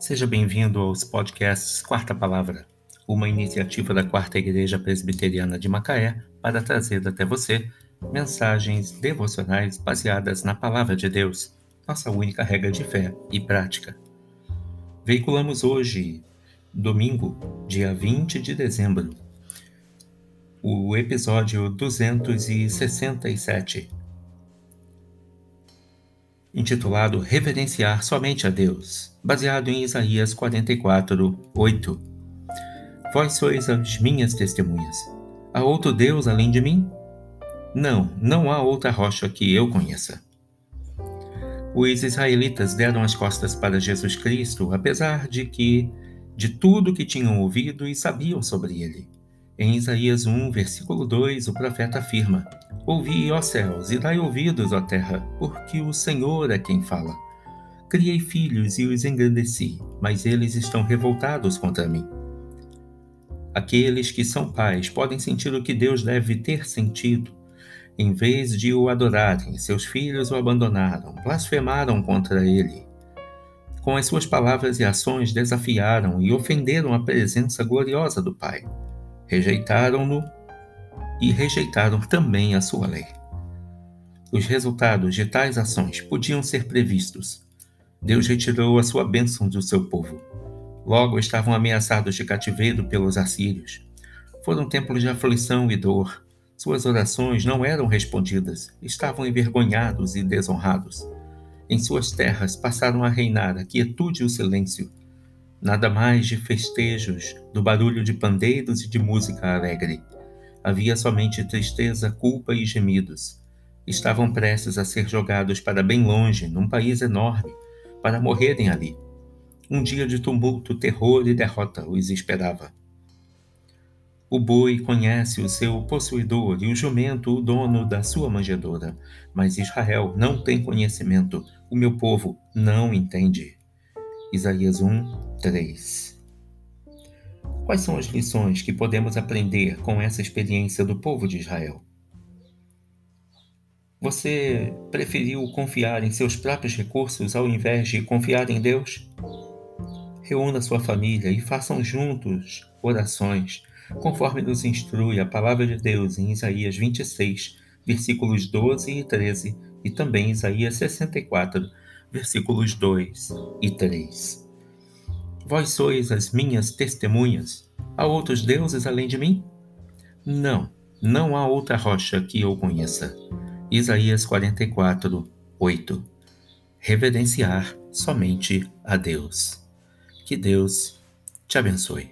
Seja bem-vindo aos podcasts Quarta Palavra, uma iniciativa da Quarta Igreja Presbiteriana de Macaé para trazer até você mensagens devocionais baseadas na Palavra de Deus, nossa única regra de fé e prática. Veiculamos hoje, domingo, dia 20 de dezembro, o episódio 267 intitulado Reverenciar somente a Deus, baseado em Isaías 44, 8. Vós sois as minhas testemunhas. Há outro Deus além de mim? Não, não há outra rocha que eu conheça. Os israelitas deram as costas para Jesus Cristo, apesar de que de tudo que tinham ouvido e sabiam sobre ele. Em Isaías 1, versículo 2, o profeta afirma: Ouvi, ó céus, e dai ouvidos, ó terra, porque o Senhor é quem fala. Criei filhos e os engrandeci, mas eles estão revoltados contra mim. Aqueles que são pais podem sentir o que Deus deve ter sentido. Em vez de o adorarem, seus filhos o abandonaram, blasfemaram contra ele. Com as suas palavras e ações desafiaram e ofenderam a presença gloriosa do Pai rejeitaram-no e rejeitaram também a sua lei. Os resultados de tais ações podiam ser previstos. Deus retirou a sua bênção do seu povo. Logo estavam ameaçados de cativeiro pelos assírios. Foram tempos de aflição e dor. Suas orações não eram respondidas, estavam envergonhados e desonrados. Em suas terras passaram a reinar a quietude e o silêncio, Nada mais de festejos, do barulho de pandeiros e de música alegre. Havia somente tristeza, culpa e gemidos. Estavam prestes a ser jogados para bem longe, num país enorme, para morrerem ali. Um dia de tumulto, terror e derrota os esperava. O boi conhece o seu possuidor e o jumento o dono da sua manjedoura, mas Israel não tem conhecimento, o meu povo não entende. Isaías 1, 3. Quais são as lições que podemos aprender com essa experiência do povo de Israel? Você preferiu confiar em seus próprios recursos ao invés de confiar em Deus? Reúna sua família e façam juntos orações, conforme nos instrui a palavra de Deus em Isaías 26, versículos 12 e 13, e também Isaías 64, versículos 2 e 3. Vós sois as minhas testemunhas. Há outros deuses além de mim? Não, não há outra rocha que eu conheça. Isaías 44, 8. Reverenciar somente a Deus. Que Deus te abençoe.